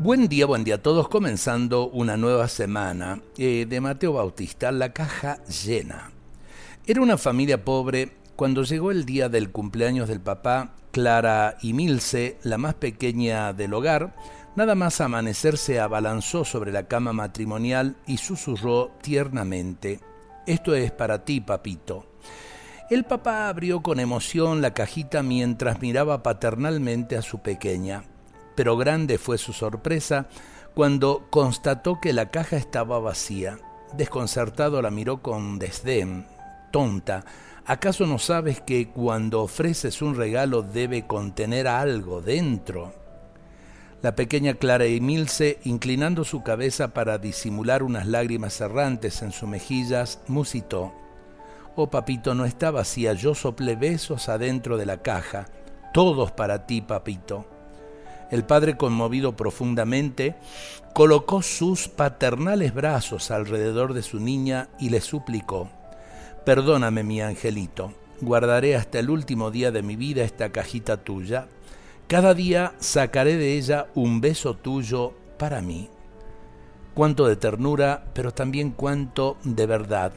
Buen día, buen día a todos, comenzando una nueva semana eh, de Mateo Bautista, La caja llena. Era una familia pobre cuando llegó el día del cumpleaños del papá, Clara y Milce, la más pequeña del hogar, nada más amanecer se abalanzó sobre la cama matrimonial y susurró tiernamente, Esto es para ti, papito. El papá abrió con emoción la cajita mientras miraba paternalmente a su pequeña pero grande fue su sorpresa cuando constató que la caja estaba vacía. Desconcertado la miró con desdén. Tonta, ¿acaso no sabes que cuando ofreces un regalo debe contener algo dentro? La pequeña Clara Emilce, inclinando su cabeza para disimular unas lágrimas errantes en sus mejillas, musitó. Oh papito, no está vacía, yo soplé besos adentro de la caja. Todos para ti, papito. El padre, conmovido profundamente, colocó sus paternales brazos alrededor de su niña y le suplicó, Perdóname, mi angelito, guardaré hasta el último día de mi vida esta cajita tuya. Cada día sacaré de ella un beso tuyo para mí. Cuánto de ternura, pero también cuánto de verdad.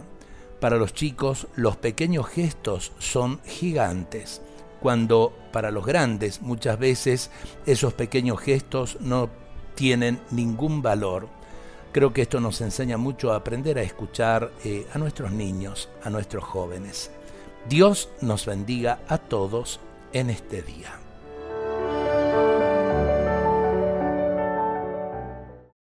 Para los chicos, los pequeños gestos son gigantes cuando para los grandes muchas veces esos pequeños gestos no tienen ningún valor. Creo que esto nos enseña mucho a aprender a escuchar eh, a nuestros niños, a nuestros jóvenes. Dios nos bendiga a todos en este día.